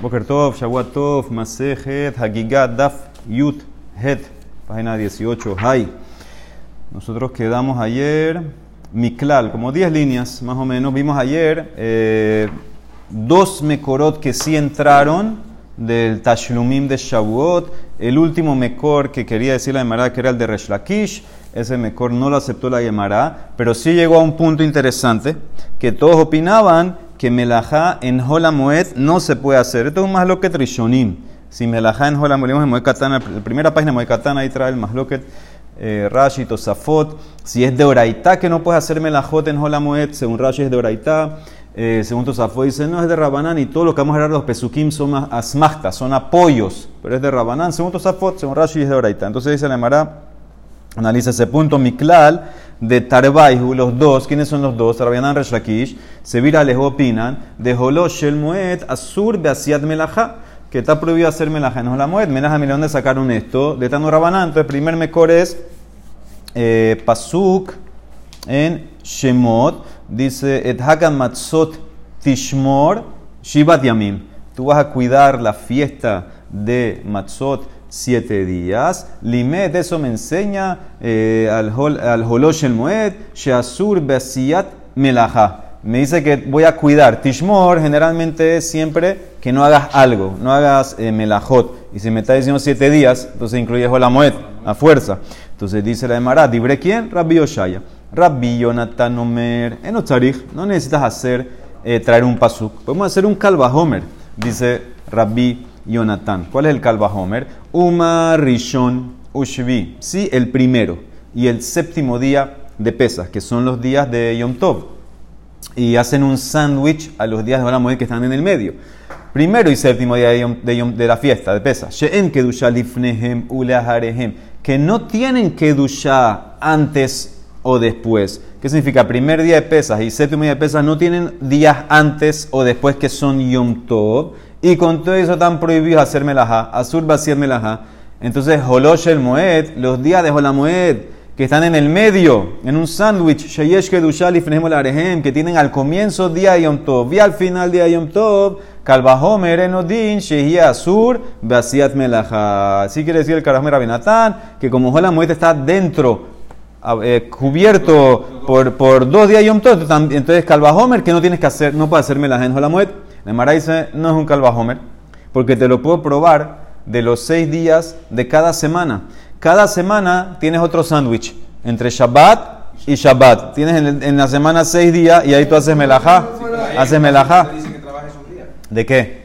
Boker Tov, Shavuot Tov, Masejet, Hagigat, Daf, Yut, Het, página 18, Hay. Nosotros quedamos ayer, Miklal, como 10 líneas más o menos. Vimos ayer eh, dos Mekorot que sí entraron del Tashlumim de Shavuot. El último Mekor que quería decir la Gemara que era el de Resh Lakish. Ese Mekor no lo aceptó la Gemara, pero sí llegó a un punto interesante que todos opinaban que melajá en Holamoed no se puede hacer. Esto es un masloquet rishonim. Si melajá en Holamoed, en Moekatana, la primera página de Moekatana, ahí trae el masloquet eh, Rashi, Tosafot. Si es de Oraitá que no puedes hacer melajot en Holamoed, según Rashi es de Oraitá. Eh, según Tosafot dice, no es de Rabanán y todo lo que vamos a hablar de los pesukim son asmachtas, son apoyos, pero es de Rabanán. Según Tosafot, según Rashi es de Oraitá. Entonces dice la Emara, analiza ese punto, Miklal de Tarbaihu, los dos, ¿quiénes son los dos? Rabianan Reshlakish, Sevira les opinan, de Holosh el Moed, Asur Beasiat Melaha, que está prohibido hacer Melaha, no la Moed, Melaha, mira dónde sacaron esto, de Rabanán, entonces primer mejor es eh, Pasuk en Shemot, dice, Et Hagan Matzot Tishmor Shivat Yamim, tú vas a cuidar la fiesta de Matzot, siete días. Limet, eso me enseña eh, al, Holosh el Moed, Sheasur Besiat Melaha. Me dice que voy a cuidar. Tishmor generalmente es siempre que no hagas algo, no hagas eh, melajot. Y si me está diciendo siete días, entonces incluye Moed a fuerza. Entonces dice la Emara, ¿dibre quién? Rabbi Oshaya. Rabbi Yonatan Omer, no necesitas hacer, eh, traer un pasuk. Podemos hacer un kalvahomer, dice Rabbi Jonathan. ¿Cuál es el Kalba Homer? Uma Rishon Ushvi. Sí, el primero y el séptimo día de Pesas, que son los días de Yom Tov. Y hacen un sándwich a los días de Olam que están en el medio. Primero y séptimo día de, la fiesta de Pesas. Que no tienen kedusha antes o después. ¿Qué significa? Primer día de Pesas y séptimo día de Pesas no tienen días antes o después que son Yom Tov y con todo eso están prohibidos hacer melajá, azul hacer melajá. Entonces, Holosh el Moed, los días de Holamoed, que están en el medio, en un sándwich, Sheyesh Kedushal y Arehem, que tienen al comienzo día Yom Tov y al final día Yom Tov, Kalvahomer Enodin, Shehia Azur, Basiat Melajá. Así quiere decir el Karahomer Abinatán, que como Holamoed está dentro, eh, cubierto por, por dos días Yom Tov, entonces Kalvahomer, que no tienes que hacer, no puede hacer melajá en Holamoed. La Mara dice, no es un calvajomer, porque te lo puedo probar de los seis días de cada semana. Cada semana tienes otro sándwich, entre Shabbat y Shabbat. Tienes en, la semana seis días y ahí tú haces melajá. Haces melajá. ¿De qué?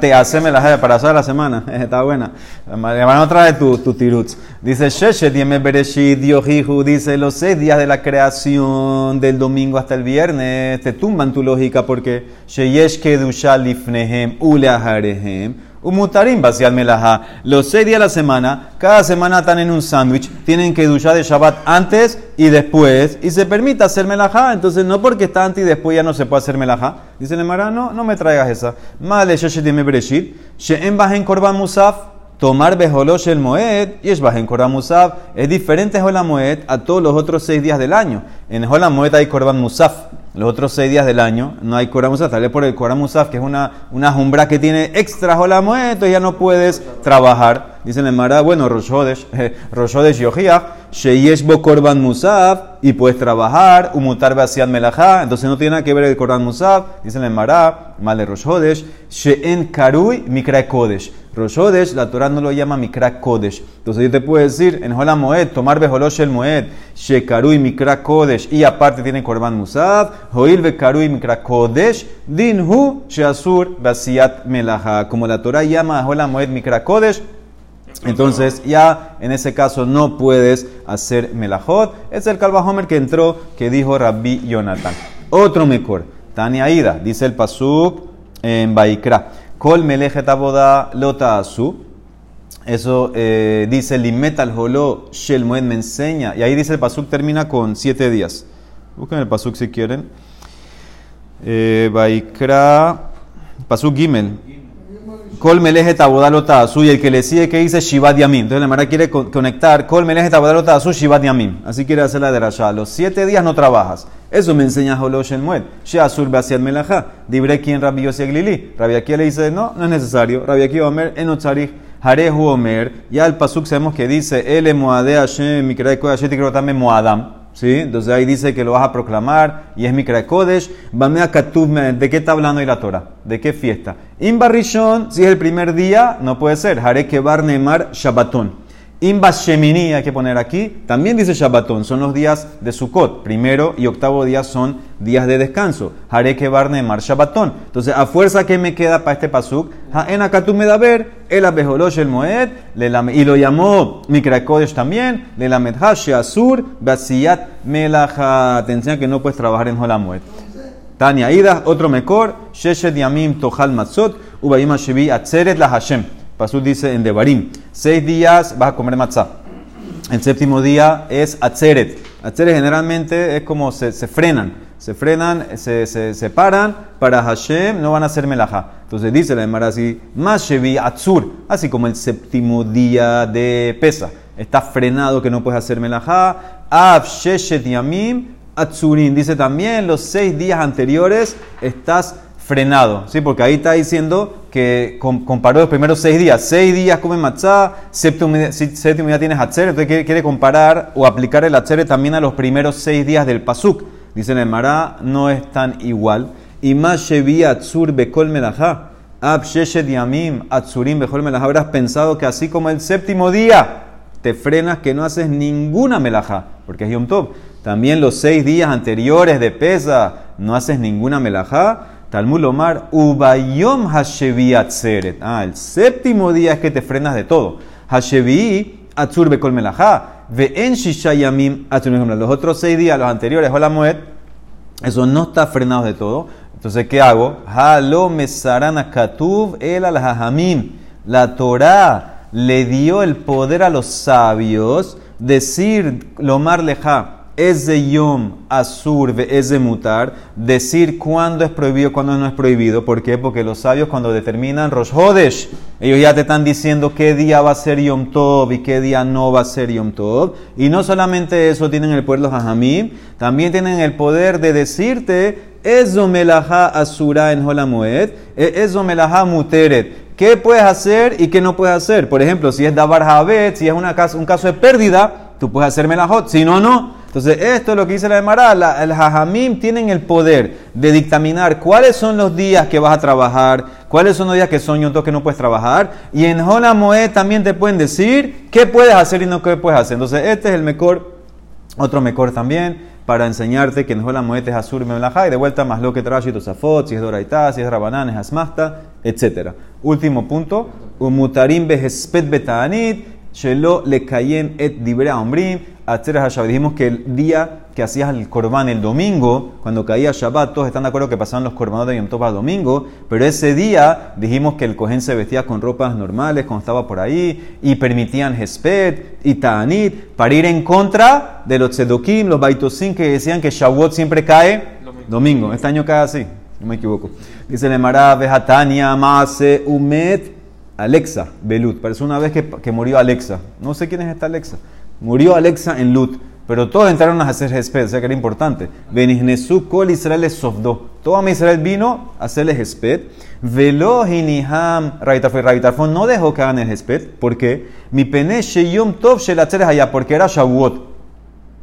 Te hace melaje para hacer la semana. Está buena. Van otra de tu, tu tiruts. Dice Sheshet Yeme Bereshit Yohihu. Dice los seis días de la creación del domingo hasta el viernes. Te tumban tu lógica porque Sheyesh Kedusha Lifnehem Uleaharehem. Umutarim vaciar melaja. Los seis días de la semana, cada semana están en un sándwich, tienen que duchar de Shabbat antes y después, y se permite hacer melajá. Entonces, no porque está antes y después ya no se puede hacer melajá. Dice el Emara, no, no me traigas esa. Male sheshetim bereshit, she'en bajen korban musaf, tomar bejolosh el moed, y es bajen korban musaf. Es diferente la moed a todos los otros seis días del año. En la moed hay korban musaf los otros seis días del año no hay Korah Musaf, tal vez por el Korah Musaf, que es una, una jumbra que tiene extra Jolamue, entonces ya no puedes trabajar. Dice el Mara, bueno, Roshodesh, eh, Roshodesh Yohiach, Sheyesh Bo Musaf, y puedes trabajar, Umutar Basiad Melajá, entonces no tiene nada que ver el Korban Musaf. Dice el Mara, Male Roshodesh, Sheen Karui Mikra Kodesh. Roshodesh, la Torah no lo llama Mikra Kodesh. Entonces yo te puedo decir, en Jola Moed, tomar Bejolosh el Moed, Shekarui Mikra Kodesh, y aparte tiene Korban Musaf, Joil Bekarui Mikra Kodesh, Sheasur Basiat Melaha. Como la Torah llama a Jola Moed Mikra Kodesh, entonces ya en ese caso no puedes hacer melajot. Es el Kalvahomer que entró que dijo Rabbi Jonathan. Otro mejor, Tania Ida, dice el Pasuk en Baikra. Kol melejet aboda lota asu. Eso eh, dice limet al holo shel me enseña. Y ahí dice el pasuk termina con siete días. Busquen el pasuk si quieren. Eh, Baikra, pasuk gimel. Lota asu. Y el que le sigue que dice shivat yamim. Entonces la Mara quiere conectar. Lota asu shivat yamim. Así quiere hacer la de Rasha. Los siete días no trabajas. Eso me enseña Holosh el Mued. Sheasur Basiat Melajá. Dibre quien Rabbi Glili. Rabbi aquí le dice, no, no es necesario. Rabbi aquí Omer, Enotzarich. Harehu Omer. Ya el Pasuk sabemos que dice, Ele Moade Hashem, creo también Moadam. ¿Sí? Entonces ahí dice que lo vas a proclamar y es Mikra Kodesh. ¿de qué está hablando ahí la Torah? ¿De qué fiesta? Imbarrishon, si es el primer día, no puede ser. Hare Kebar Neymar Shabbaton. Imba Shemini, hay que poner aquí, también dice Shabbatón, son los días de Sukkot. Primero y octavo día son días de descanso. Haré que Barnemar Shabbatón. Entonces, a fuerza que me queda para este pasuk, en Akatu me da ver, el abejolosh el Moed, y lo llamó Mikrakodesh también, le lamed Asur, Basiyat Melaja. Te enseña que no puedes trabajar en Holamued. Tania Ida, otro mejor, Sheshet Yamim Tohal Matzot, Ubayim Shevi Atzeret la Hashem. Pasú dice en Devarim, seis días vas a comer matzah. El séptimo día es atzeret. Atzeret generalmente es como se, frenan, se frenan, se, se, paran para Hashem, no van a hacer melajá. Entonces dice la Emara así, Mashevi Atzur, así como el séptimo día de pesa. Está frenado que no puedes hacer melajá. Av Sheshet Yamim Atzurin. Dice también los seis días anteriores estás frenado, ¿sí? Porque ahí está diciendo que comparó los primeros seis días. Seis días come matzá, séptimo, día tienes hatzeret, entonces quiere, comparar o aplicar el hatzeret también a los primeros seis días del pasuk. Dice el Mará, no es tan igual. Y más atzur bekol melajá, ab yamim atzurim bekol melajá. Habrás pensado que así como el séptimo día te frenas que no haces ninguna melajá, porque es Yom Tov. También los seis días anteriores de pesa no haces ninguna melajá Talmud Omar, Ubayom Hashevi Atzeret. Ah, el séptimo día es que te frenas de todo. Hashevi Atzur Bekol Melajá. Ve en Shishayamim Los otros seis días, los anteriores, Hola Moed, eso no está frenado de todo. Entonces, ¿qué hago? Halo Mesarana Katuv El al La Torah le dio el poder a los sabios decir Lomar Leja es de yom asur, es de mutar, decir cuándo es prohibido, cuándo no es prohibido. ¿Por qué? Porque los sabios cuando determinan Rosh Hodesh, ellos ya te están diciendo qué día va a ser Yom Tov y qué día no va a ser Yom Tov. Y no solamente eso tienen el pueblo Jajamim, también tienen el poder de decirte, Ezo melaha asura en Holamoed, Ezo melaha muteret. ¿Qué puedes hacer y qué no puedes hacer? Por ejemplo, si es Dabar Habet, si es un caso de pérdida, tú puedes hacer melahot, si no, no. Entonces, esto es lo que dice la Emara. El Jajamim tienen el poder de dictaminar cuáles son los días que vas a trabajar, cuáles son los días que son yontos que no puedes trabajar. Y en Hola Moed también te pueden decir qué puedes hacer y no qué puedes hacer. Entonces, este es el mejor, otro mejor también, para enseñarte que en Hola Moed es Azur y de vuelta más lo que trae Tosafot, si es Doraitá, si es Rabanán, es Asmasta, etc. Último punto, Umutarim Behespet Betanit, Shelo le cayen et dibra ombrim, Dijimos que el día que hacías el corbán el domingo, cuando caía Shabbat, todos están de acuerdo que pasaban los corbanos de Yom Tov al domingo, pero ese día dijimos que el cohen se vestía con ropas normales cuando estaba por ahí y permitían Hesped y Ta'anit para ir en contra de los Tzedokim, los Baitosim que decían que Shavuot siempre cae domingo. Este año cae así, no me equivoco. Dice Nemara, Vejatania, Mase, Umet, Alexa, Belut. Parece una vez que, que, murió Alexa. No sé quién es esta Alexa. Murió Alexa en Lut. Pero todos entraron a hacer Hesped, o sea que era importante. Benihnesu kol Israel es sofdo. Todo Israel vino a hacerle Hesped. Velo hiniham Raitarfon no dejó que hagan el Hesped. ¿Por qué? Mi pene sheyom tov shelatzeres allá, porque era Shavuot.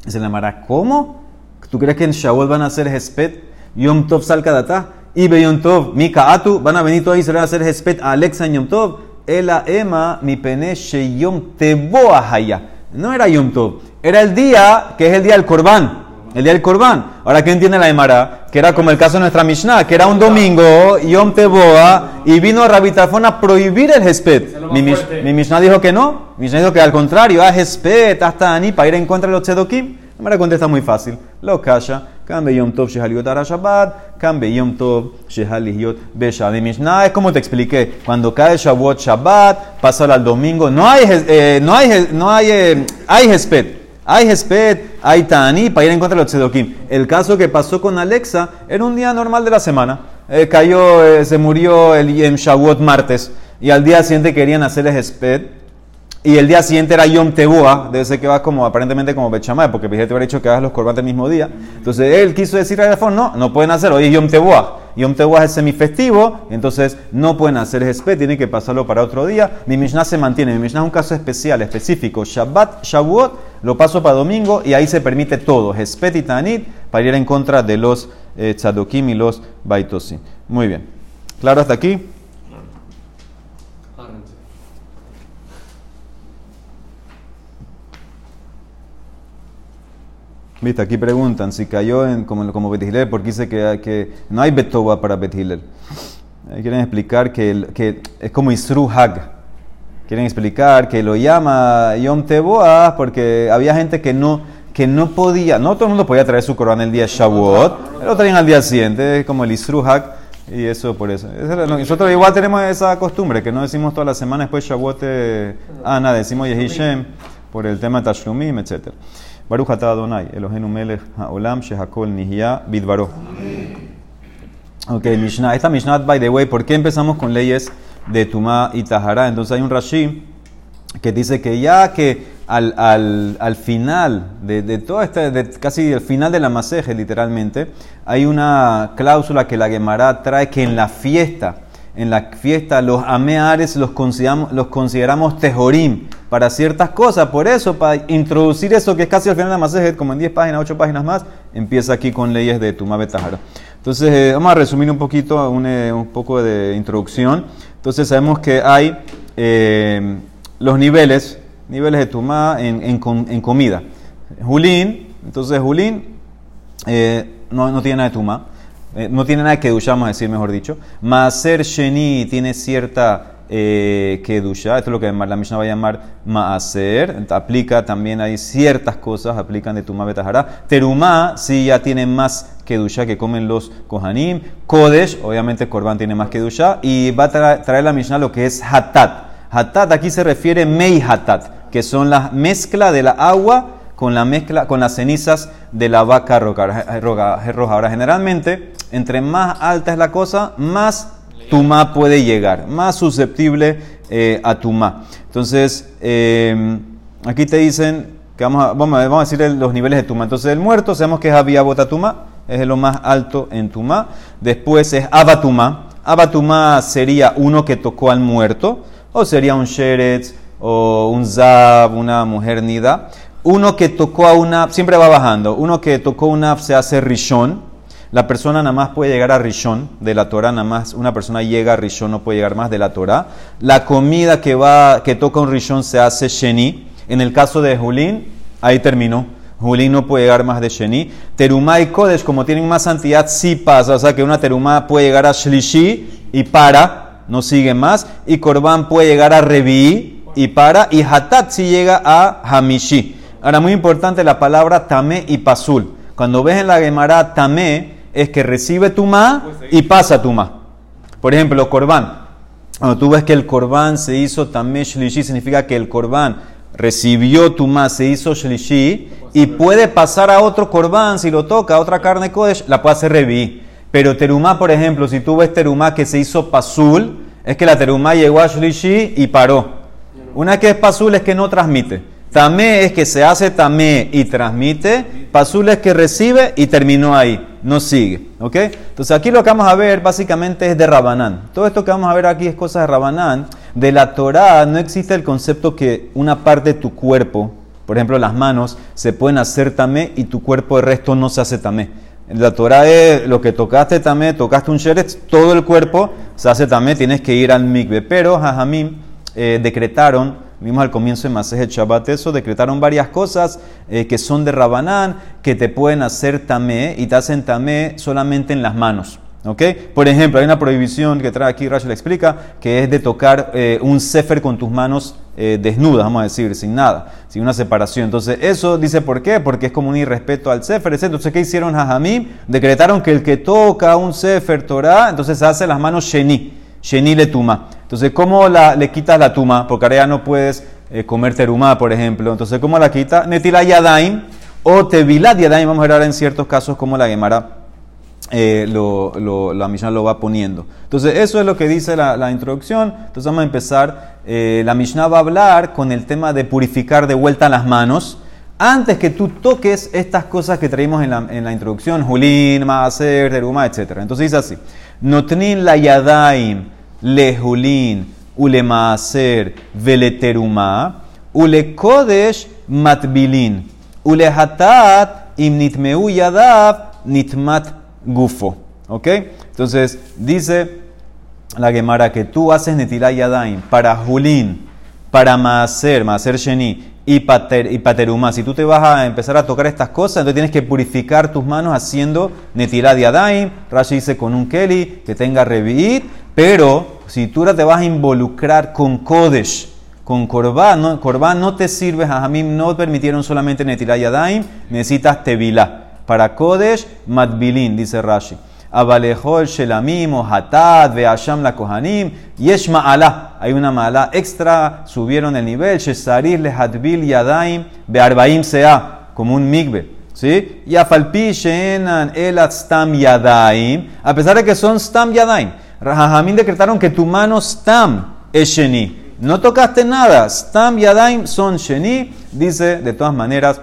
Se llamará, ¿cómo? ¿Tú crees que en Shavuot van a hacer Hesped? Yom tov sal kadata. Y Yom Tov, Mika Atu, van a venir todos a Israel a hacer Hesped a Alexa Yom Tov. Ela ema mi pene sheyom teboa haya. No era Yom Tov, era el día que es el día del Corbán. El día del Corbán. Ahora, ¿qué entiende la Emara? Que era como el caso de nuestra Mishnah, que era un domingo, Yom Teboa, y vino a Rabitafón a prohibir el Hesped. Mi, mi, Mishnah dijo que no. Mi Mishnah dijo que al contrario, a Hesped, hasta Ani, para ir en contra de los Tzedokim. La Emara contesta muy fácil. Lo kasha. Kan Yom Tov Shehaliot Ara Shabbat, Kan Yom Tov Shehaliot Besha. De Mishnah es como te expliqué, cuando cae Shavuot Shabbat, pasa al domingo, no hay, eh, no hay, no hay, eh, hay Hesped. Hay Hesped, hay Tani para ir en contra de los Tzedokim. El caso que pasó con Alexa era un día normal de la semana. Eh, cayó, se murió el, en Shavuot martes y al día siguiente querían hacerle Hesped y el día siguiente era Yom Tebuah, debe ser que va como aparentemente como Bechamay, porque te hubiera dicho que hagas los corbates el mismo día. Entonces él quiso decir a Rafón, no, no pueden hacer, hoy es Yom Tebuah. Yom Tebuah es semifestivo, entonces no pueden hacer Hesped, tienen que pasarlo para otro día. Mi Mishnah se mantiene, mi Mishnah es un caso especial, específico. Shabbat, Shavuot, lo paso para domingo y ahí se permite todo, Hesped y Tanit, para ir en contra de los eh, Tzadokim y los Baitosim. Muy bien. ¿Claro hasta aquí? Viste, aquí preguntan si cayó en, como, como Bet porque dice que, que no hay Betoba para Bet Quieren explicar que, que es como Isru Hag. Quieren explicar que lo llama Yom Teboah porque había gente que no, que no podía, no todo el mundo podía traer su Corán el día Shavuot, lo traían al día siguiente, como el Isru Hag. Y eso por eso. Nosotros igual tenemos esa costumbre, que no decimos toda la semana después Shavuot, ah, nada, decimos Yehishem por el tema Tashlumim, etcétera. Baruch atah Adonai, Eloheinu melech haolam shehakol nihya bidvaro. Ok, Mishnah. Esta Mishnah, by the way, ¿por qué empezamos con leyes de Tumá y Tahara? Entonces hay un Rashi que dice que ya que al, al, al final de, de todo este, de casi el final de la maseje, literalmente, hay una cláusula que la Gemara trae que en la fiesta, en la fiesta los ameares los consideramos, los tejorim para ciertas cosas. Por eso, para introducir eso que es casi al final de la Masejet, como en 10 páginas, 8 páginas más, empieza aquí con leyes de Tumá Betajara. Entonces, eh, vamos a resumir un poquito, un, eh, un, poco de introducción. Entonces, sabemos que hay eh, los niveles, niveles de Tumá en, en, en, comida. Julín, entonces Julín no, no tiene nada de Tumá. Eh, no tiene nada que dushar, vamos a decir, mejor dicho. Maaser Sheni tiene cierta eh, kedusha, esto es lo que la Mishnah va a llamar Maaser, aplica también hay ciertas cosas, aplican de Tumá Betajara. Terumá sí ya tiene más kedusha que comen los Kohanim. Kodesh, obviamente Korban tiene más kedusha. Y va a traer, la Mishnah lo que es Hatat. Hatat aquí se refiere Mei Hatat, que son la mezcla de la agua con la mezcla, con las cenizas de la vaca roja. Ahora, generalmente, entre más alta es la cosa, más tumá puede llegar, más susceptible eh, a tumá. Entonces, em, aquí te dicen que vamos a, vamos, a, decir los niveles de tumá. Entonces, el muerto, sabemos que es Abia Tumá, es lo más alto en tumá. Después es Abatumá. Abatumá sería uno que tocó al muerto, o sería un Sheretz, o un Zab, una mujer nida. Uno que tocó a una, siempre va bajando, uno que tocó una se hace rishon. La persona nada más puede llegar a rishon de la Torah, nada más una persona llega a rishon, no puede llegar más de la Torah. La comida que va, que toca un rishon se hace sheni. En el caso de Julín, ahí terminó. Julín no puede llegar más de sheni. Terumá y Kodesh, como tienen más santidad, sí pasa. O sea que una terumá puede llegar a shlishi y para, no sigue más. Y Korban puede llegar a revi y para. Y hatat sí llega a hamishi. Ahora, muy importante la palabra tamé y pasul. Cuando ves en la Gemara tamé, es que recibe tumá y pasa tumá. Por ejemplo, corbán. Cuando tú ves que el corbán se hizo tamé shlishi, significa que el corbán recibió tumá, se hizo shlishi y puede pasar a otro corbán, si lo toca, a otra carne kodesh, la puede hacer reví. Pero terumá, por ejemplo, si tú ves terumá que se hizo pasul, es que la terumá llegó a shlishi y paró. Una que es pasul es que no transmite. Tamé es que se hace tamé y transmite. Pasul es que recibe y terminó ahí. No sigue. ¿Ok? Entonces aquí lo que vamos a ver básicamente es de Rabanán. Todo esto que vamos a ver aquí es cosas de Rabanán. De la Torah no existe el concepto que una parte de tu cuerpo, por ejemplo las manos, se pueden hacer tamé y tu cuerpo el resto no se hace tamé. La Torah es lo que tocaste tamé, tocaste un sheret, todo el cuerpo se hace tamé, tienes que ir al mikve. Pero Jajamim eh, decretaron Vimos al comienzo de Masejet Shabbat eso, decretaron varias cosas eh, que son de Rabanán, que te pueden hacer tamé y te hacen tamé solamente en las manos. ¿Okay? Por ejemplo, hay una prohibición que trae aquí, Rachel explica, que es de tocar eh, un sefer con tus manos eh, desnudas, vamos a decir, sin nada, sin una separación. Entonces, eso dice por qué, porque es como un irrespeto al sefer, etc. Entonces, ¿qué hicieron Jajamim? Decretaron que el que toca un sefer Torah, entonces hace las manos sheni, sheni le tuma. Entonces, ¿cómo la, le quitas la tuma? Porque ahora ya no puedes eh, comer terumá, por ejemplo. Entonces, ¿cómo la quita? Netila yadaim o tevilat yadaim. Vamos a ver ahora en ciertos casos cómo la Gemara eh, lo, la Mishnah lo va poniendo. Entonces, eso es lo que dice la, introducción. Entonces, vamos a empezar. Eh, la Mishnah va a hablar con el tema de purificar de vuelta las manos. Antes que tú toques estas cosas que traímos en la, en la introducción, Julín, Maaser, Teruma, etc. Entonces dice así: Notnin la yadaim, le Julín, ule Maaser, vele Teruma, ule Kodesh matbilin, ule Hatat, im yadav, nitmat gufo. ¿Ok? Entonces dice la Gemara que tú haces Netilah Yadaim para Julín, para Maaser, Maaser Sheni y, pater, y. Si tú te vas a empezar a tocar estas cosas, entonces tienes que purificar tus manos haciendo Netilah Yadaim. Rashi dice con un Keli que tenga Revit, pero si tú te vas a involucrar con Kodesh, con Corbán, no, no te sirve, a Jamim no permitieron solamente Netilah Yadaim, necesitas Tevilá. Para Kodesh, Matbilin, dice Rashi. Abalejol Shelamim o Hatat, Veasham la Kohanim, Yesh Ma'ala. Hay una mala extra, subieron el nivel. Shesarir le Hatbil Yadaim, Bearbaim Sea, como un migbe. ¿Sí? Y Afalpi Sheenan Elat Stam Yadaim, a pesar de que son Stam Yadaim. Rahamim decretaron que tu mano Stam es Sheni. No tocaste nada. Stam Yadaim son Sheni. Dice, de todas maneras,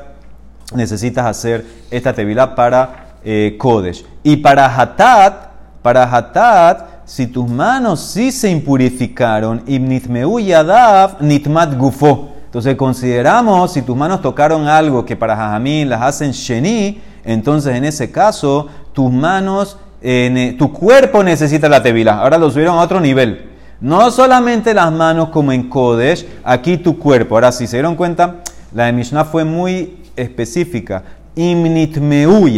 necesitas hacer esta tevilá para eh, Kodesh. Y para Hatat, para Hatat, si tus manos sí se impurificaron, ibnitmeu yadav nitmat gufo. Entonces consideramos, si tus manos tocaron algo que para Jajamín las hacen sheni, entonces en ese caso, tus manos, eh, tu cuerpo necesita la tevilá. Ahora lo subieron a otro nivel. No solamente las manos como en Kodesh, aquí tu cuerpo. Ahora, si se dieron cuenta, la de Mishnah fue muy específica. Imnitmeu.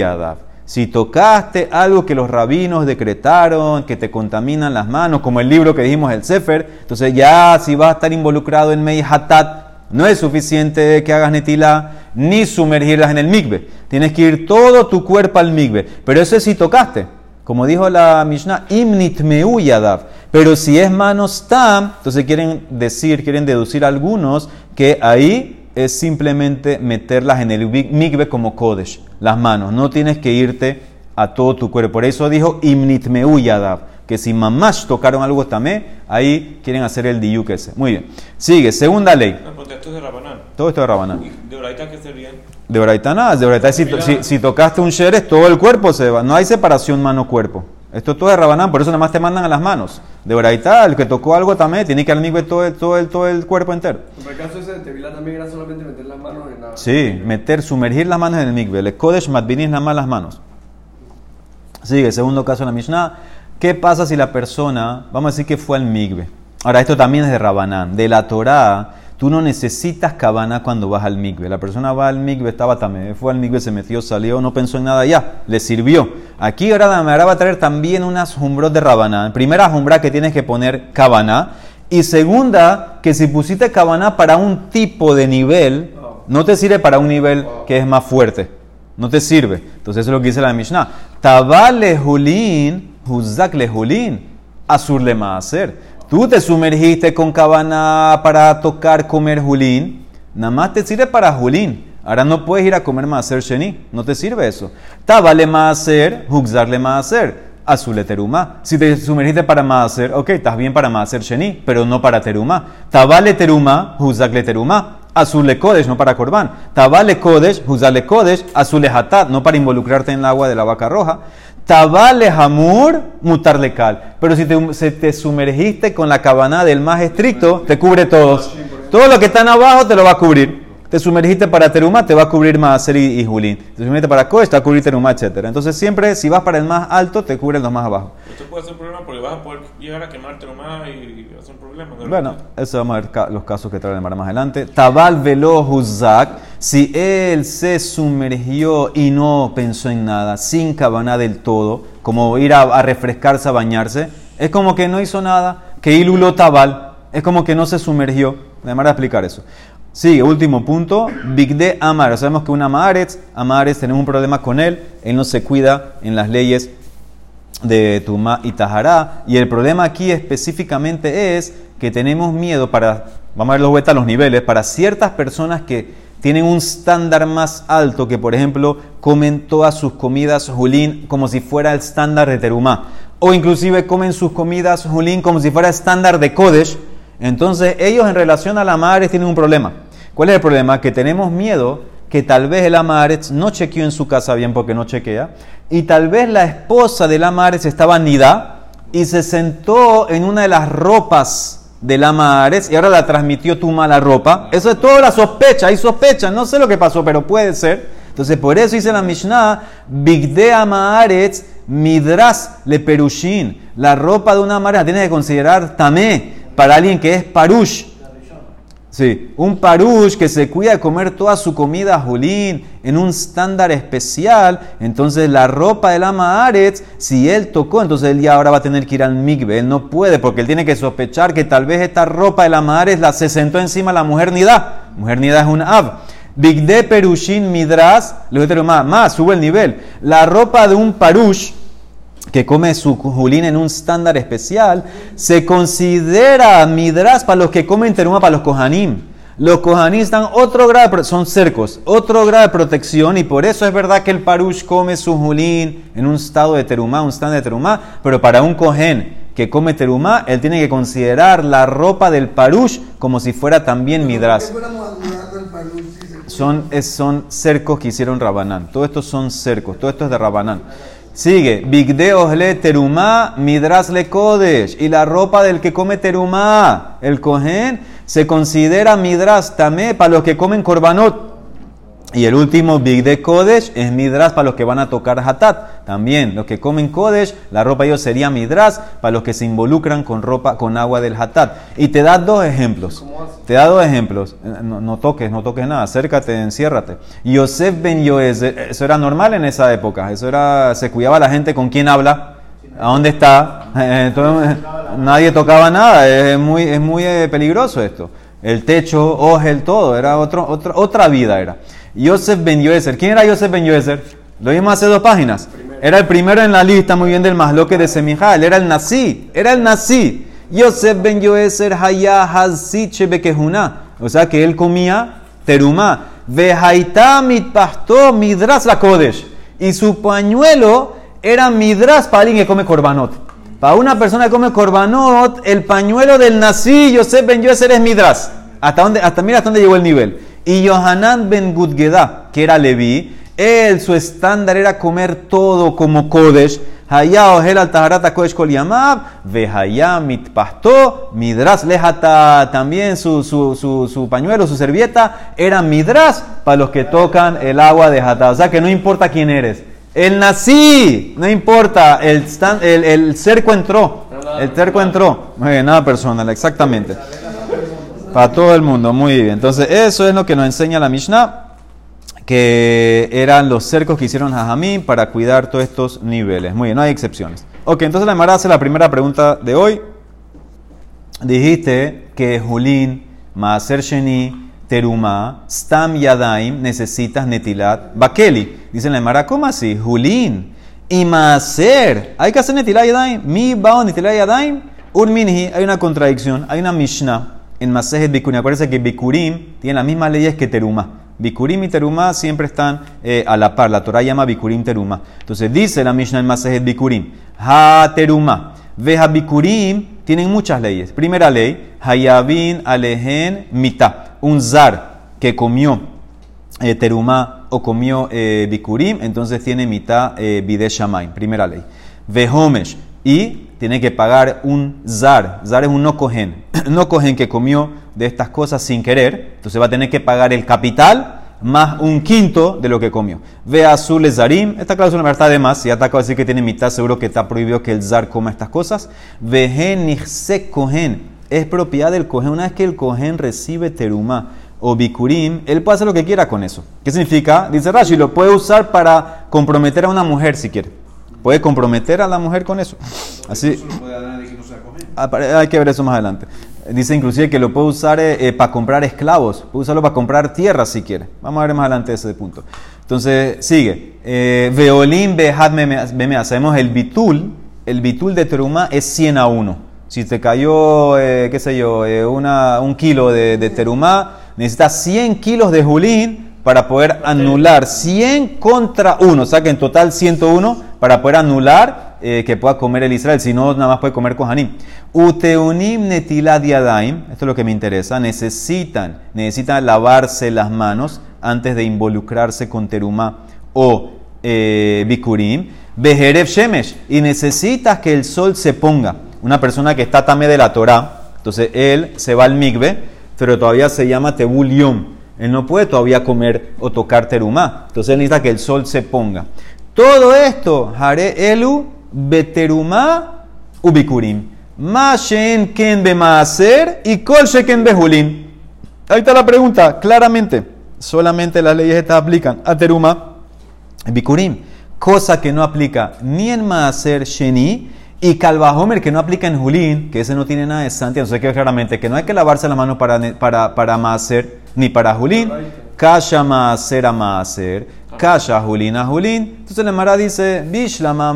Si tocaste algo que los rabinos decretaron, que te contaminan las manos, como el libro que dijimos, el Sefer, entonces ya si vas a estar involucrado en Mei Hatat, no es suficiente que hagas netila ni sumergirlas en el migbe. Tienes que ir todo tu cuerpo al migbe. Pero eso es si tocaste. Como dijo la Mishnah, imnitmeu yadav. Pero si es manos tam, entonces quieren decir, quieren deducir algunos que ahí es simplemente meterlas en el mi- migbe como kodesh, las manos. No tienes que irte a todo tu cuerpo. Por eso dijo imnitmeu yadav. Que si mamash tocaron algo tamé, ahí quieren hacer el diuk ese. Muy bien. Sigue, segunda ley. No, porque esto es de Rabanán. Todo esto de Rabanán. ¿Y de sería? De Oraitá nada, de Oraitá si, si, si tocaste un sheres, todo el cuerpo se va. No hay separación mano-cuerpo. Esto todo es Rabanán, por eso nada más te mandan a las manos. De Oraitá, el que tocó algo también, tiene que al todo el, todo, el, todo el cuerpo entero. Por el caso ese de Tevila también era solamente meter las manos en la. Sí, meter, sumergir las manos en el migbe. Le kodesh matbinis nada más las manos. Sigue, segundo caso en la Mishnah. ¿Qué pasa si la persona, vamos a decir que fue al migbe? Ahora, esto también es de Rabanán. De la Torá, tú no necesitas cabana cuando vas al migbe. La persona va al migbe, estaba también, fue al migbe, se metió, salió, no pensó en nada ya, le sirvió. Aquí ahora la Gemara va a traer también unas jumbros de Rabanán. Primera jumbra que tienes que poner cabana. Y segunda, que si pusiste cabana para un tipo de nivel, no te sirve para un nivel que es más fuerte. No te sirve. Entonces eso es lo que dice la Mishnah. Tabale julín, huzak le julín, azur le maaser. Tú te sumergiste con cabana para tocar, comer julín. Nada más te sirve para julín. Ahora no puedes ir a comer maaser sheni. No te sirve eso. Tabale maaser, huzak le maaser. Azul le terumá. Si te sumergiste para maaser, ok, estás bien para maaser sheni, pero no para terumá. Tabale terumá, huzak le terumá. Azul le kodesh, no para corbán. Tabale kodesh, huzale kodesh, azul le hatat, no para involucrarte en el agua de la vaca roja. Tabale hamur, mutarle cal. Pero si te, se te sumergiste con la cabana del más estricto, te cubre todos. Todo lo que está en abajo te lo va a cubrir. Te sumergiste para teruma, te va a cubrir Maaser y, y Julín. Te sumergiste para Kodesh, te va a cubrir teruma, etc. Entonces siempre, si vas para el más alto, te cubren los más abajo. Esto puede ser un problema porque vas a poder llegar a quemarte nomás y ser un problema. ¿no? Bueno, eso vamos a ver los casos que trae el más adelante. Tabal velo huzak, si él se sumergió y no pensó en nada, sin cabana del todo, como ir a, refrescarse, a bañarse, es como que no hizo nada, que ilulo tabal, es como que no se sumergió. Me van a explicar eso. Sigue, último punto, Bigde Amar. Sabemos que un Amaretz, Amaretz, tenemos un problema con él, él no se cuida en las leyes de Tumá y Tajará. Y el problema aquí específicamente es que tenemos miedo para, vamos a ver los vueltas los niveles, para ciertas personas que tienen un estándar más alto que, por ejemplo, comen todas sus comidas julín como si fuera el estándar de terumá. O inclusive comen sus comidas julín como si fuera estándar de kodesh. Entonces ellos en relación a la madre tienen un problema. ¿Cuál es el problema? Que tenemos miedo que tal vez el Amaretz no chequeó en su casa bien porque no chequea, y tal vez la esposa del Amaretz estaba nida y se sentó en una de las ropas del Amaretz y ahora la transmitió tu mala ropa. Eso es toda la sospecha, hay sospecha, no sé lo que pasó, pero puede ser. Entonces, por eso dice la Mishnah, Bigde Amaretz Midras le Perushin. La ropa de una Amaretz tiene que considerar tamé para alguien que es Parush. Sí, un parush que se cuida de comer toda su comida julín en un estándar especial, entonces la ropa del ama Aretz, si él tocó, entonces él ya ahora va a tener que ir al migbe, él no puede porque él tiene que sospechar que tal vez esta ropa del ama Aretz la se sentó encima la mujer nida. Mujer nida es un av. Bigde perushin midras, le más, más, sube el nivel. La ropa de un parush que come su julín en un estándar especial, se considera midras para los que comen teruma, para los kohanim. Los kohanim están otro grado, son cercos, otro grado de protección y por eso es verdad que el parush come su julín en un estado de terumá, un estándar de terumá, pero para un kohen que come terumá, él tiene que considerar la ropa del parush como si fuera también midras. Son, son cercos que hicieron Rabanán. Todo estos son cercos, todo esto es de Rabanán. Sigue, Bigde le terumá, midras le kodesh. Y la ropa del que come terumá, el cohen, se considera midras tamé para los que comen korbanot. Y el último, Big de Kodesh, es Midras para los que van a tocar Hatat. También, los que comen Kodesh, la ropa ellos sería Midras para los que se involucran con ropa, con agua del Hatat. Y te da dos ejemplos. Te da dos ejemplos. Eh, no, toques, no toques nada. Acércate, enciérrate. Yosef ben Yoezer, eso era normal en esa época. Eso era, se cuidaba la gente con quién habla. ¿A dónde está? Entonces, nadie tocaba nada. Es muy, es muy eh, peligroso esto. El techo, el todo. Era otro, otra vida era. Yosef Ben Yoezer. ¿Quién era Yosef Ben Yoezer? Lo vimos hace dos páginas. Era el primero en la lista, muy bien, del Masloque de Semijal. Era el nací. Era el nací. Yosef Ben Yoezer Haya Haziche Bekehuna. O sea que él comía terumá. Vehaita mitpasto midras la kodesh. Y su pañuelo era midras para alguien que come korbanot. Para una persona que come korbanot, el pañuelo del nací, Yosef Ben Yoezer es midras. Hasta, dónde, hasta mira hasta dónde llegó el nivel. Y Yohanan ben Gudgeda, que era Leví, él, su estándar era comer todo como Kodesh. Haya ojel al taharata kodesh kol yamab, vehaya mitpasto, midras lejata. También su, su, su, su, pañuelo, su servieta, era midras para los que tocan el agua de jata. O sea que no importa quién eres. El nací, no importa, el, el, el cerco entró. El cerco entró. Nada personal, exactamente. Para todo el mundo, muy bien. Entonces, eso es lo que nos enseña la Mishnah, que eran los cercos que hicieron Jajamín para cuidar todos estos niveles. Muy bien, no hay excepciones. Ok, entonces la Mara hace la primera pregunta de hoy. Dijiste que Julín, Maaser Sheni, Teruma, Stam Yadaim, necesitas Netilat, Bakeli. Dicen la Mara, ¿cómo así? Julín y Maaser. Hay que hacer Netilat Yadaim. Mi Bao Netilat Yadaim. Urminhi, hay una contradicción, hay una Mishnah en Masejet Bikurim. Acuérdense que Bikurim tiene las mismas leyes que Teruma. Bikurim y Teruma siempre están eh, a la par. La Torah llama Bikurim Teruma. Entonces dice la Mishnah en Masejet Bikurim. Ha Teruma. Veja Bikurim tienen muchas leyes. Primera ley. Hayabin Alehen Mita. Un zar que comió eh, o comió eh, Bikurim, entonces tiene mitad eh, Bideshamain. Primera ley. Vehomesh. Y tiene que pagar un zar. Zar es un no cogen. No cogen que comió de estas cosas sin querer. Entonces va a tener que pagar el capital más un quinto de lo que comió. Ve azul zarim. Esta cláusula está de más. Ya te acabo de decir que tiene mitad, seguro que está prohibido que el zar coma estas cosas. Ve se cogen. Es propiedad del cogen. Una vez que el cogen recibe teruma o bikurim, él puede hacer lo que quiera con eso. ¿Qué significa? Dice Rashi, lo puede usar para comprometer a una mujer si quiere. Puede comprometer a la mujer con eso. Así. Hay que ver eso más adelante. Dice inclusive que lo puede usar eh, eh, para comprar esclavos, puede usarlo para comprar tierra si quiere. Vamos a ver más adelante ese punto. Entonces, sigue. Eh, Veolim behad meme. Sabemos el bitul, el bitul de teruma es 100 a 1. Si te cayó, qué sé yo, una, un kilo de, de terumá, necesita 100 kilos de julín para poder anular 100 contra 1, o sea que en total 101 para poder anular eh, que pueda comer el Israel, si no nada más puede comer Kohanim. Uteunim netilat yadaim, esto es lo que me interesa, necesitan, necesitan lavarse las manos antes de involucrarse con teruma o eh, bikurim. Bejeref shemesh, y necesitas que el sol se ponga. Una persona que está también de la Torah, entonces él se va al migbe, pero todavía se llama tebul Él no puede todavía comer o tocar terumá. Entonces él necesita que el sol se ponga. Todo esto, haré elu beterumá ubikurim. Mashen ken maaser y kol sheken behulin. Ahí está la pregunta, claramente. Solamente las leyes estas aplican a terumá y bikurim. Cosa que no aplica ni en maaser sheni y Calvajomer, que no aplica en Julín, que ese no tiene nada de santi, entonces que claramente que no hay que lavarse las manos para, para, para Maaser ni para Julín. Kasha Maaser a Maaser, Kasha Julín a Julín. Entonces la Mara dice, Bishlama a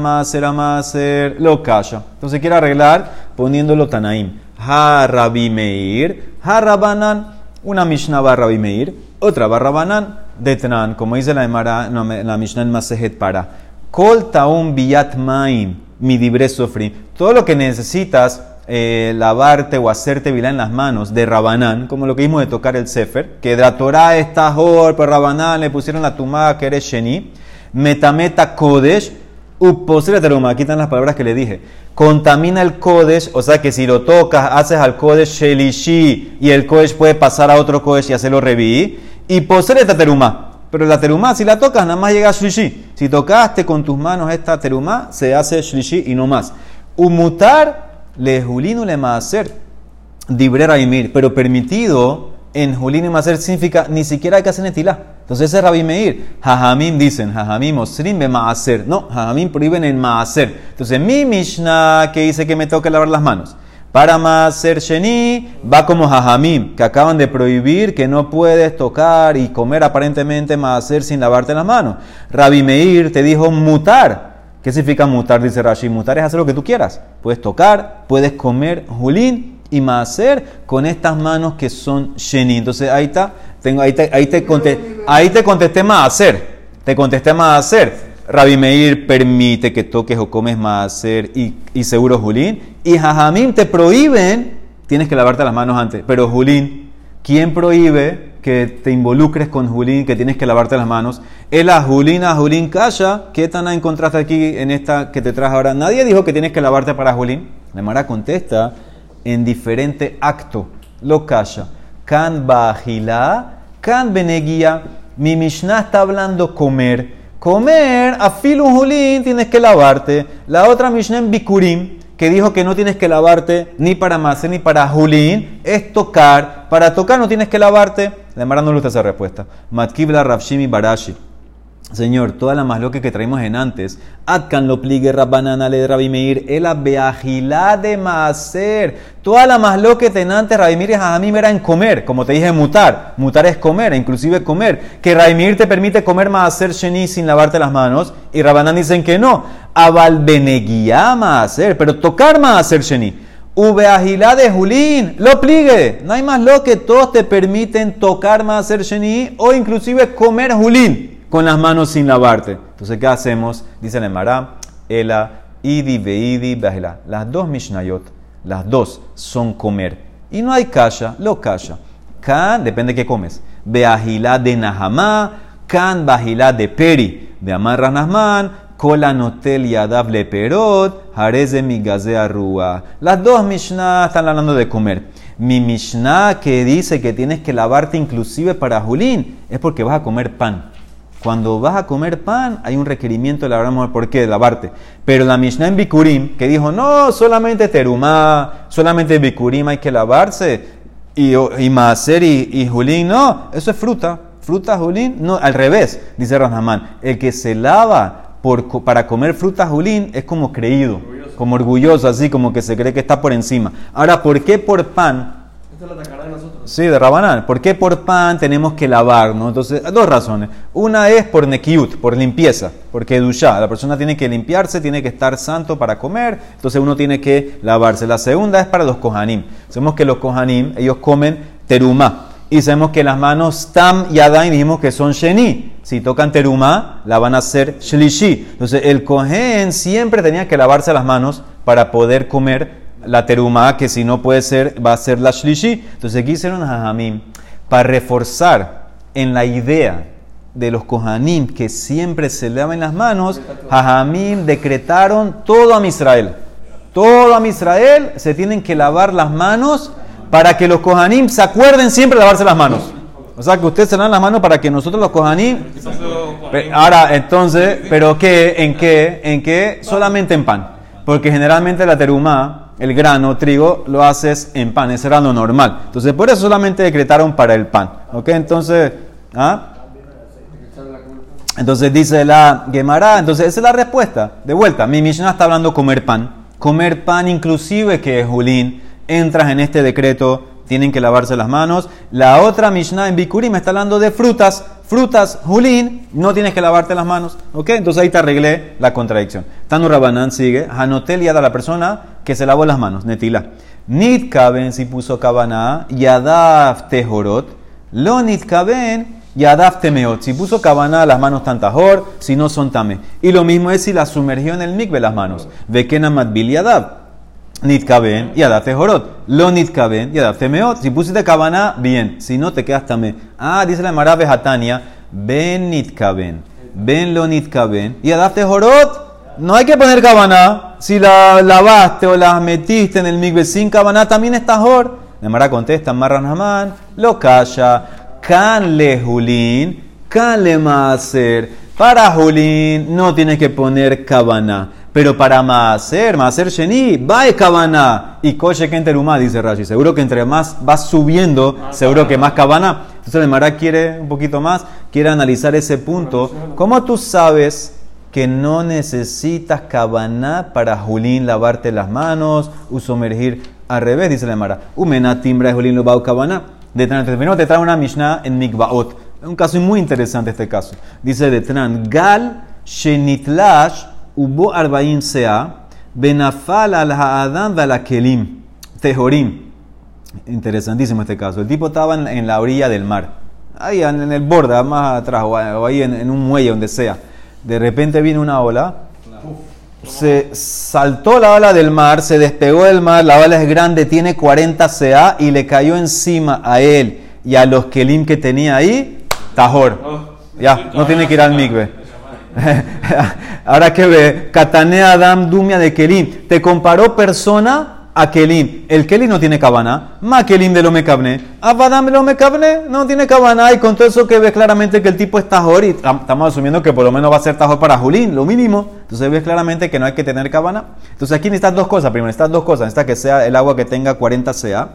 Maaser, lo Kasha. Entonces quiere arreglar poniéndolo Tanaim. Ha Rabi Meir, Ha Rabanan, una Mishnah va Rabi Meir, otra va Rabanan, Detnan, como dice la, Mara, no, la Mishnah en Masejet para. Kol Taum Biyat Maim mi dibre sofri. Todo lo que necesitas eh, lavarte o hacerte vilá en las manos de Rabanán, como lo que vimos de tocar el Sefer, que de la Torah está Jor, pero Rabanán le pusieron la tumá que eres Sheni, metameta Kodesh, uposera teruma, aquí están las palabras que le dije. Contamina el Kodesh, o sea que si lo tocas, haces al Kodesh Shelishi y el Kodesh puede pasar a otro Kodesh y hacerlo reví. Y posere teruma, pero la terumá, si la tocas, nada más llega a shlishi. Si tocaste con tus manos esta terumá, se hace shlishi y no más. Umutar le julinu le maaser. Dibre raimir. Pero permitido en julinu y maaser significa ni siquiera hay que hacer netilá. Entonces ese Rabbi Meir, Jajamim dicen, Jajamim osrim be maaser. No, Jajamim prohíben en maaser. Entonces mi Mishnah que dice que me toca lavar las manos. Para Maaser Sheni va como Jajamim, que acaban de prohibir que no puedes tocar y comer aparentemente Maaser sin lavarte las manos. Rabbi Meir te dijo mutar. ¿Qué significa mutar? Dice Rashi. Mutar es hacer lo que tú quieras. Puedes tocar, puedes comer Julín y Maaser con estas manos que son Sheni. Entonces ahí está, tengo, ahí, te, ahí, te contesté, ahí te contesté Maaser. Te contesté. Rabbi Meir permite que toques o comes maaser y, y seguro Julín. Y Jajamim te prohíben, tienes que lavarte las manos antes. Pero Julín, ¿quién prohíbe que te involucres con Julín, que tienes que lavarte las manos? El a Julín, a Julín Kasha. ¿Qué tan encontraste aquí en esta que te traje ahora? Nadie dijo que tienes que lavarte para Julín. La Mara contesta en diferente acto. Lo Kasha. Kan Bajila, Kan Beneguía. Mi Mishnah está hablando comer comer, a julín tienes que lavarte. La otra Mishnah en Bikurim, que dijo que no tienes que lavarte ni para Mase ni para Julín, es tocar. Para tocar no tienes que lavarte. Mara no le gusta esa respuesta. Matkibla Ravshimi Barashi. Señor, toda la masloque que traímos en antes, Atkan lo pligue Rabbanana le Rabimeir, el abeagilá de Maser. Toda la masloque en antes, Rabimir y Jajamim era en comer, como te dije, mutar. Mutar es comer, inclusive comer. Que Rabimir te permite comer Maser Sheni sin lavarte las manos, y Rabbanan dicen que no. Abal Beneguía Maser, pero tocar Maser Sheni. Ubeagilá de Julín, lo pligue. No hay más lo que todos te permiten tocar Maser Sheni o inclusive comer Julín con las manos sin lavarte. Entonces, ¿qué hacemos? Dice el Mará, Ela, Idi, Veidi, Behela. Las dos Mishnayot, las dos son comer. Y no hay kasha, lo kasha. Kan, depende de qué comes. Beahilá de Nahamá, Kan Bahilá de Peri. De Amarras Nasman, Kola Notel Yadav Perot, Jareze Migazea Rúa. Las dos Mishnah están hablando de comer. Mi Mishnah que dice que tienes que lavarte inclusive para Julín es porque vas a comer pan. Cuando vas a comer pan, hay un requerimiento de lavar, ¿por qué? De lavarte. Pero la Mishnah en Bikurim, que dijo, no, solamente terumá, solamente Bikurim hay que lavarse, y, y y, y Julín, no, eso es fruta. Fruta Julín, no, al revés, dice Rahman. El que se lava por, para comer fruta Julín es como creído, como orgulloso, así como que se cree que está por encima. Ahora, ¿por qué por pan Sí, de Rabanán. ¿Por qué por pan tenemos que lavarnos? Entonces, dos razones. Una es por nekiut, por limpieza, porque dushá, la persona tiene que limpiarse, tiene que estar santo para comer, entonces uno tiene que lavarse. La segunda es para los kohanim. Sabemos que los kohanim, ellos comen terumá. Y sabemos que las manos tam y adán dijimos que son sheni. Si tocan teruma, la van a hacer shlishi. Entonces el cohen siempre tenía que lavarse las manos para poder comer la teruma, que si no puede ser, va a ser la shlishi. Entonces aquí hicieron Jajamim para reforzar en la idea de los kohanim que siempre se laven las manos. Jajamim decretaron todo a Israel. Todo a Israel se tienen que lavar las manos para que los Kohanim se acuerden siempre de lavarse las manos. O sea, que ustedes se lavan las manos para que nosotros los Kohanim... Ahora, entonces, ¿pero qué? ¿En qué? ¿En qué? Solamente en pan. Porque generalmente la terumá, el grano, trigo, lo haces en pan. Ese era lo normal. Entonces, por eso solamente decretaron para el pan. ¿Ok? Entonces, ¿ah? Entonces dice la Gemara, entonces esa es la respuesta. De vuelta, mi Mishnah está hablando comer pan. Comer pan inclusive que es Julín entras en este decreto, tienen que lavarse las manos. La otra Mishnah en Bikurim está hablando de frutas. Frutas, Julín, no tienes que lavarte las manos. ¿Ok? Entonces ahí te arreglé la contradicción. Tanu Rabanán sigue. Hanotel yada la persona que se lavó las manos. Netila. Nit kaben si puso cabana. Yadaf tehorot. Lo nit kaben yadaf temeot. Si puso cabana, las manos tan tajor, si no son tame. Y lo mismo es si la sumergió en el mikve las manos. Vekena matbil yadav. Nitkaben y adate jorot. Lo nitkaben y adate meot. Si pusiste cabana, bien. Si no, te quedas también. Ah, dice la Mara Hatania. Ben nitkaben. Ben lo nitkaben y adate jorot. No hay que poner cabana. Si la lavaste o la metiste en el migbe sin cabana, también está jor. La Mara contesta, Marran Haman, lo calla. Can le julín, can le. Para julín no tienes que poner cabana. Pero para Maaser, Maaser Sheni, va Cabana y Koshe Kenteruma, dice Rashi. Seguro que entre más vas subiendo, seguro que más Cabana. Entonces el Mará quiere un poquito más, quiere analizar ese punto. ¿Cómo tú sabes que no necesitas Cabana para Julín lavarte las manos o sumergir al revés? Dice la Mara. Umena timbra Julín lo va Cabana. De te trae una Mishnah en Mikbaot. Un caso muy interesante este caso. Dice de Tran, Gal Shenitlash Ubo Arbaim Sea, Benafal al Ha'adam la Kelim, Tejorim. Interesantísimo este caso. El tipo estaba en, la orilla del mar, ahí en, el borde, más atrás, o ahí en, un muelle, donde sea. De repente vino una ola, se saltó la ola del mar, se despegó del mar, la ola es grande, tiene 40 CA y le cayó encima a él y a los Kelim que tenía ahí, Tajor. Oh. Ya, no tiene que ir al migbe. Ahora que ve, Katanea Adam Dumia de Kelim. Te comparó persona a Kelim. El Kelim no tiene cabana. Ma Kelim de lo mecabne. Abadam de lo mecabne no tiene cabana. Y con todo eso que ves claramente que el tipo es tajor. Y estamos asumiendo que por lo menos va a ser tajor para Julín, lo mínimo. Entonces ves claramente que no hay que tener cabana. Entonces aquí necesitas dos cosas. Primero, necesitas dos cosas. Necesitas que sea el agua que tenga 40 CA.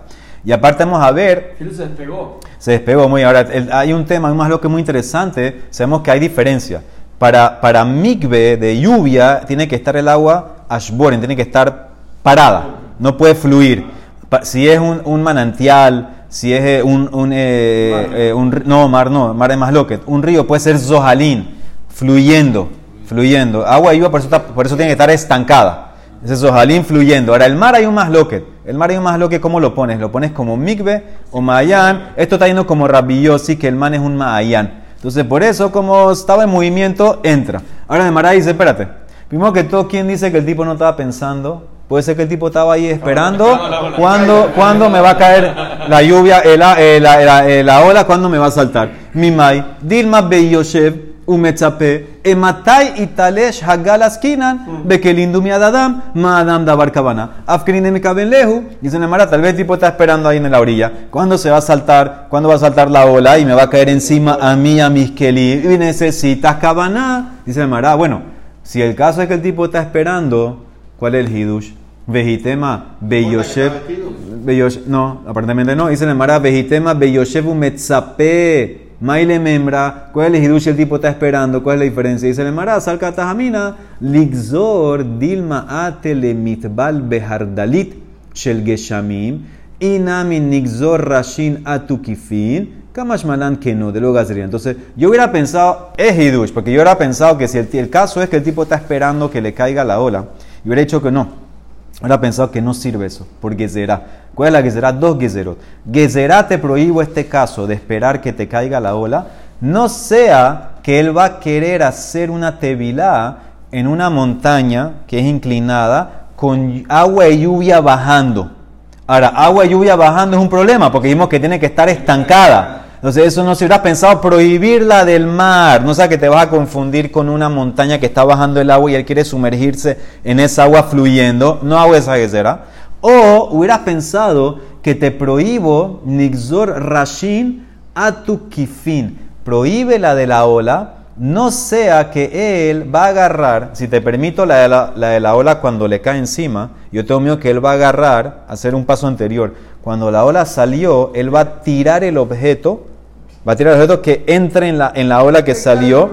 Y aparte vamos a ver... Se despegó. Se despegó muy. Ahora, hay un tema, más lo que muy interesante. Sabemos que hay diferencia. Para, para migbe de lluvia tiene que estar el agua ashboren, tiene que estar parada, no puede fluir. Si es un, manantial, si es eh, un, un, eh, eh, no, mar no, mar es más loquet, un río puede ser zohalín, fluyendo, fluyendo. Agua y lluvia por eso, por eso tiene que estar estancada. Ese zohalín fluyendo. Ahora, el mar hay un más loquet. El mar hay un más loquet, ¿cómo lo pones? ¿Lo pones como migbe o mayan? Esto está yendo como rabillosi, que el man es un mayan. Entonces, por eso, como estaba en movimiento, entra. Ahora, Mara dice, espérate. Primero que todo, ¿quién dice que el tipo no estaba pensando? Puede ser que el tipo estaba ahí esperando cuándo, me va a caer la lluvia, la, ola, cuándo me va a saltar. Mimai, Dilma Beyoshev, umetzape, ematai italesh hagalaskinan, bekelindu miadadam, maadam dabar kabana. Afkrin mi caben lehu, dice Nemara, tal vez el tipo está esperando ahí en la orilla. ¿Cuándo se va a saltar? ¿Cuándo va a saltar la ola y me va a caer encima a mí, a mis kelim? Y necesitas cabana. Dice Nemara, bueno, si el caso es que el tipo está esperando, ¿cuál es el hidush? Vejitema Beyoshev. No, aparentemente no. Dice Nemara, Vejitema Beyoshev umetzape. Maile membra, ¿cuál es el el tipo está esperando? ¿Cuál es la diferencia? Dice el Mará, salka tajamina, ligzor dilma atele mitbal behardalit shel geshamim, inami nigzor rashin atukifin, kamash malan que no, de lo gazería. Entonces, yo hubiera pensado, es hidush, porque yo hubiera pensado que si el, el, caso es que el tipo está esperando que le caiga la ola, yo hubiera dicho que no. Hubiera pensado que no sirve eso, porque será. ¿Cuál es la Gezerá? Dos Gezerot. Gezerá te prohíbo este caso de esperar que te caiga la ola. No sea que él va a querer hacer una tevilá en una montaña que es inclinada con agua y lluvia bajando. Ahora, agua y lluvia bajando es un problema porque dijimos que tiene que estar estancada. Entonces, eso no se hubiera pensado prohibirla del mar. No sea que te vas a confundir con una montaña que está bajando el agua y él quiere sumergirse en esa agua fluyendo. No agua esa que será. O hubieras pensado que te prohíbo Nixor Rashin Atukifin. Prohíbe la de la ola. No sea que él va a agarrar, si te permito la de la, la de la ola cuando le cae encima, yo tengo miedo que él va a agarrar, hacer un paso anterior. Cuando la ola salió, él va a tirar el objeto Va a tirar el objeto que entre en la, en la ola que salió.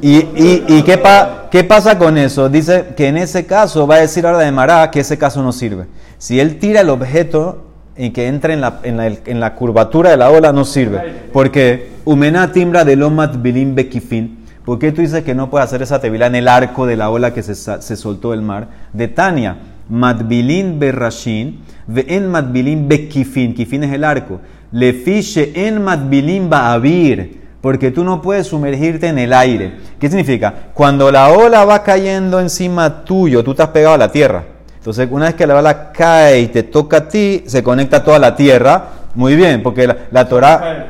¿Y, qué, pa, qué pasa con eso? Dice que en ese caso va a decir ahora de Mará que ese caso no sirve. Si él tira el objeto y que entre en la, curvatura de la ola, no sirve. Porque Umena timbra de lomat bilim bekifin. ¿Por qué tú dices que no puede hacer esa tevila en el arco de la ola que se, soltó el mar? De Tania, matbilin berrashin, en matbilin bekifin. Kifin es el arco le fiche en matbilim ba'avir, porque tú no puedes sumergirte en el aire. ¿Qué significa? Cuando la ola va cayendo encima tuyo, tú estás pegado a la tierra. Entonces, una vez que la ola cae y te toca a ti, se conecta toda la tierra. Muy bien, porque la, la Torah...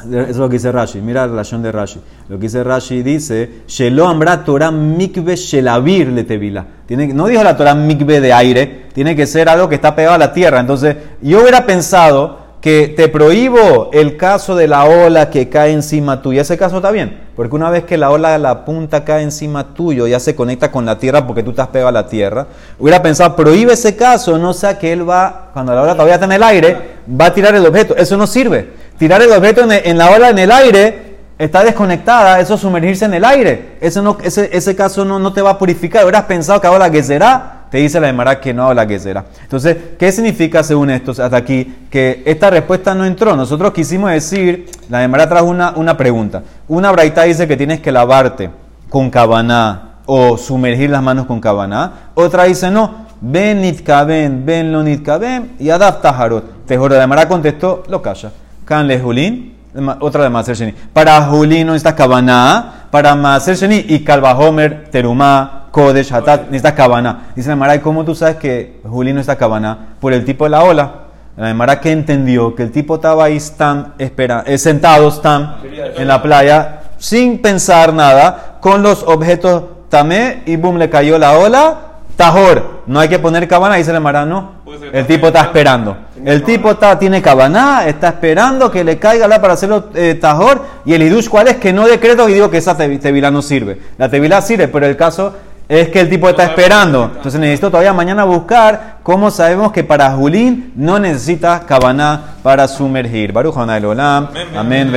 Eso es lo que dice Rashi. Mira la relación de Rashi. Lo que dice Rashi dice, Shelo ambra Torah mikve shelavir le tevila. Tiene, no dijo la Torah mikve de aire, tiene que ser algo que está pegado a la tierra. Entonces, yo hubiera pensado que te prohíbo el caso de la ola que cae encima tuya. Ese caso está bien, porque una vez que la ola de la punta cae encima tuyo, ya se conecta con la tierra porque tú estás pegado a la tierra. Hubiera pensado, prohíbe ese caso, no sea que él va, cuando la ola todavía está en el aire, va a tirar el objeto. Eso no sirve. Tirar el objeto en, la ola en el aire está desconectada, eso es sumergirse en el aire. Ese, no, ese, ese caso no, no te va a purificar. Hubieras pensado que ahora que será te dice la Emara que no habla que será. Entonces, ¿qué significa según esto hasta aquí? Que esta respuesta no entró. Nosotros quisimos decir, la Emara trajo una, una pregunta. Una braita dice que tienes que lavarte con cabaná o sumergir las manos con cabaná. Otra dice no, ven nitkaben, ven lo nitkaben y adapta harot. Te juro, la Emara contestó, lo calla. Can le julín, otra de Maser Sheni. Para julín no necesitas cabaná, para Maser Sheni y calvajomer, terumá, Kodesh, Hatat, necesitas cabana. Dice la Mara, ¿cómo tú sabes que Juli no está cabana? Por el tipo de la ola. La Mara que entendió que el tipo estaba ahí están, espera, eh, sentado están en la playa sin pensar nada, con los objetos tamé y boom, le cayó la ola. Tajor, no hay que poner cabana, dice la Mara, no. El tipo está esperando. El tipo está, tiene cabana, está esperando que le caiga la para hacerlo eh, tajor. Y el idush, ¿cuál es? Que no decreto y digo que esa tevila no sirve. La tevila sirve, pero el caso es que el tipo está esperando. Entonces necesito todavía mañana buscar cómo sabemos que para Julín no necesita cabana para sumergir. Baruch Olam. Amén.